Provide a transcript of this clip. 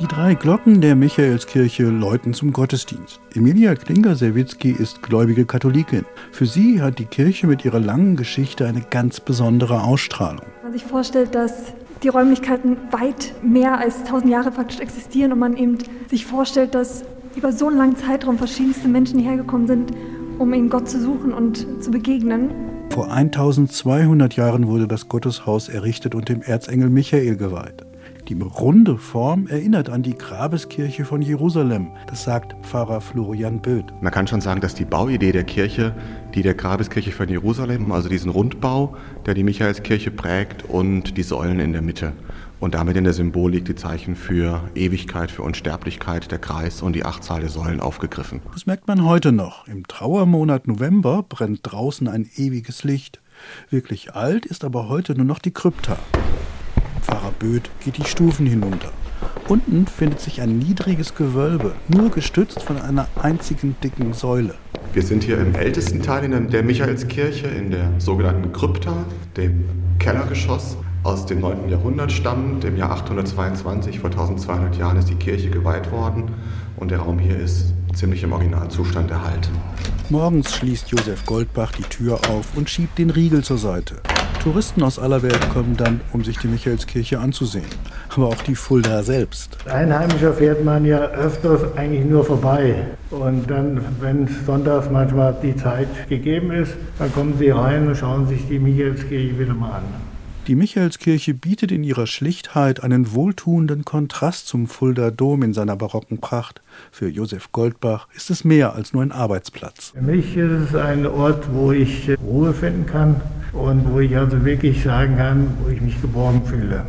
Die drei Glocken der Michaelskirche läuten zum Gottesdienst. Emilia Klinger-Serwitzki ist gläubige Katholikin. Für sie hat die Kirche mit ihrer langen Geschichte eine ganz besondere Ausstrahlung. Wenn man sich vorstellt, dass die Räumlichkeiten weit mehr als tausend Jahre praktisch existieren und man eben sich vorstellt, dass über so einen langen Zeitraum verschiedenste Menschen hierher gekommen sind, um eben Gott zu suchen und zu begegnen. Vor 1200 Jahren wurde das Gotteshaus errichtet und dem Erzengel Michael geweiht. Die runde Form erinnert an die Grabeskirche von Jerusalem. Das sagt Pfarrer Florian Böth. Man kann schon sagen, dass die Bauidee der Kirche, die der Grabeskirche von Jerusalem, also diesen Rundbau, der die Michaelskirche prägt und die Säulen in der Mitte. Und damit in der Symbolik die Zeichen für Ewigkeit, für Unsterblichkeit, der Kreis und die Achtzahl der Säulen aufgegriffen. Das merkt man heute noch. Im Trauermonat November brennt draußen ein ewiges Licht. Wirklich alt ist aber heute nur noch die Krypta. Pfarrer Böth geht die Stufen hinunter. Unten findet sich ein niedriges Gewölbe, nur gestützt von einer einzigen dicken Säule. Wir sind hier im ältesten Teil der Michaelskirche, in der sogenannten Krypta, dem Kellergeschoss aus dem 9. Jahrhundert stammend. Im Jahr 822, vor 1200 Jahren, ist die Kirche geweiht worden und der Raum hier ist ziemlich im Originalzustand erhalten. Morgens schließt Josef Goldbach die Tür auf und schiebt den Riegel zur Seite. Touristen aus aller Welt kommen dann, um sich die Michaelskirche anzusehen. Aber auch die Fulda selbst. Einheimischer fährt man ja öfters eigentlich nur vorbei. Und dann, wenn sonntags manchmal die Zeit gegeben ist, dann kommen sie rein und schauen sich die Michaelskirche wieder mal an. Die Michaelskirche bietet in ihrer Schlichtheit einen wohltuenden Kontrast zum Fulda Dom in seiner barocken Pracht. Für Josef Goldbach ist es mehr als nur ein Arbeitsplatz. Für mich ist es ein Ort, wo ich Ruhe finden kann, und wo ich also wirklich sagen kann, wo ich mich geborgen fühle.